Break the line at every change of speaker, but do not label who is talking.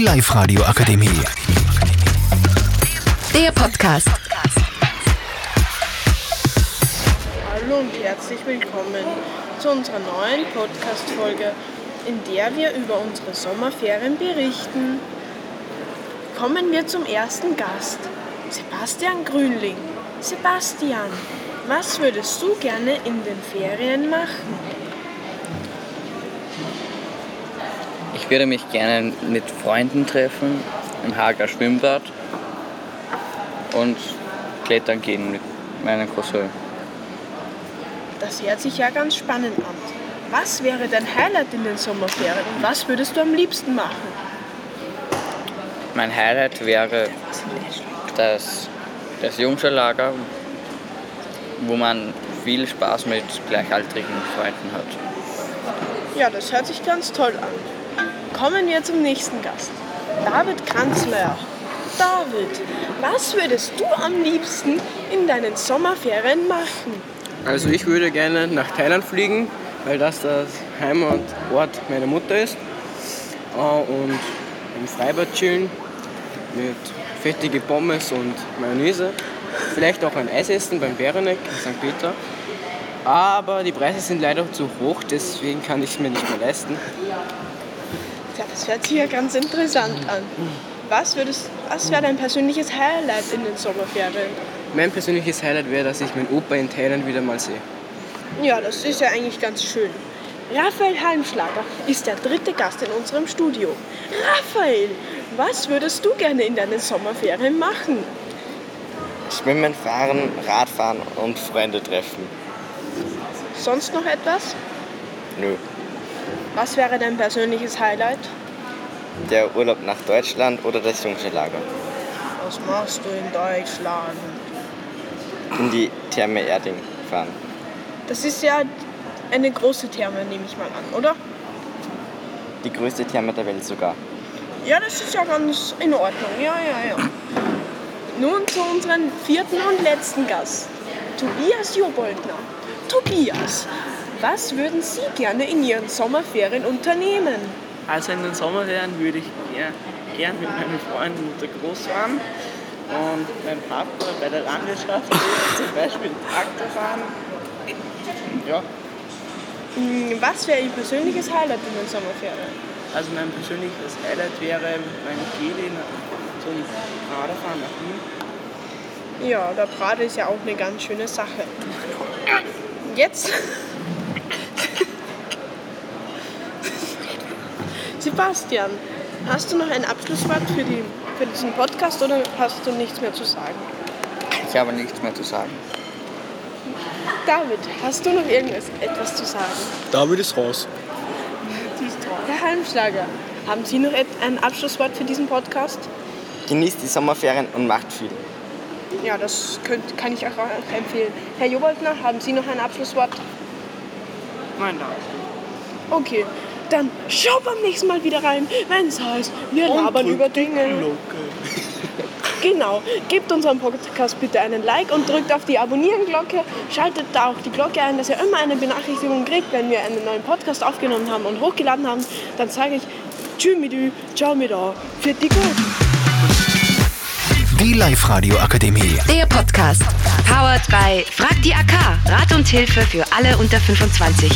Die Live-Radio Akademie.
Der Podcast.
Hallo und herzlich willkommen zu unserer neuen Podcast-Folge, in der wir über unsere Sommerferien berichten. Kommen wir zum ersten Gast, Sebastian Grünling. Sebastian, was würdest du gerne in den Ferien machen?
Ich würde mich gerne mit Freunden treffen im Hager Schwimmbad und klettern gehen mit meinem Cousin.
Das hört sich ja ganz spannend an. Was wäre dein Highlight in den Sommerferien und was würdest du am liebsten machen?
Mein Highlight wäre das, das Jungschulager, wo man viel Spaß mit gleichaltrigen Freunden hat.
Ja, das hört sich ganz toll an. Kommen wir zum nächsten Gast. David Kranzmeier. David, was würdest du am liebsten in deinen Sommerferien machen?
Also ich würde gerne nach Thailand fliegen, weil das das Heimatort meiner Mutter ist. Äh, Und im Freibad chillen mit fettige Pommes und Mayonnaise. Vielleicht auch ein Eis essen beim Bäreneck in St. Peter. Aber die Preise sind leider zu hoch, deswegen kann ich es mir nicht mehr leisten.
Ja, das hört sich ja ganz interessant an. Was, würdest, was wäre dein persönliches Highlight in den Sommerferien?
Mein persönliches Highlight wäre, dass ich meinen Opa in Thailand wieder mal sehe.
Ja, das ist ja eigentlich ganz schön. Raphael Halmschlager ist der dritte Gast in unserem Studio. Raphael, was würdest du gerne in deinen Sommerferien machen?
Schwimmen, fahren, Radfahren und Freunde treffen.
Sonst noch etwas?
Nö.
Was wäre dein persönliches Highlight?
Der Urlaub nach Deutschland oder das Jungschulager.
Was machst du in Deutschland?
In die Therme Erding fahren.
Das ist ja eine große Therme, nehme ich mal an, oder?
Die größte Therme der Welt sogar.
Ja, das ist ja ganz in Ordnung. Ja, ja, ja. Nun zu unserem vierten und letzten Gast, Tobias Joboldner. Tobias, was würden Sie gerne in Ihren Sommerferien unternehmen?
Also in den Sommerferien würde ich gern, gern mit meinen Freunden unter Groß fahren und meinem Papa bei der Landwirtschaft zum Beispiel Traktor fahren. Ja,
Hm, Was wäre Ihr persönliches Highlight in den Sommerferien?
also mein persönliches Highlight wäre meine Geli zum Radfahren nach Wien.
Ja, der Prade ist ja auch eine ganz schöne Sache. Jetzt. Sebastian, hast du noch ein Abschlusswort für, die, für diesen Podcast oder hast du nichts mehr zu sagen?
Ich habe nichts mehr zu sagen.
David, hast du noch irgendwas etwas zu sagen?
David ist raus.
Herr Halmschlager, haben Sie noch ein Abschlusswort für diesen Podcast?
Genießt die Sommerferien und macht viel.
Ja, das könnt, kann ich auch empfehlen. Herr Joboldner, haben Sie noch ein Abschlusswort?
Nein, danke.
Okay, dann schau beim nächsten Mal wieder rein, wenn es heißt, wir labern über Dinge. Genau, gebt unserem Podcast bitte einen Like und drückt auf die Abonnieren-Glocke. Schaltet da auch die Glocke ein, dass ihr immer eine Benachrichtigung kriegt, wenn wir einen neuen Podcast aufgenommen haben und hochgeladen haben. Dann sage ich Tschüss mit ciao mit da, für die gut.
Die Live-Radio Akademie.
Der Podcast. Powered by Frag die AK. Rat und Hilfe für alle unter 25.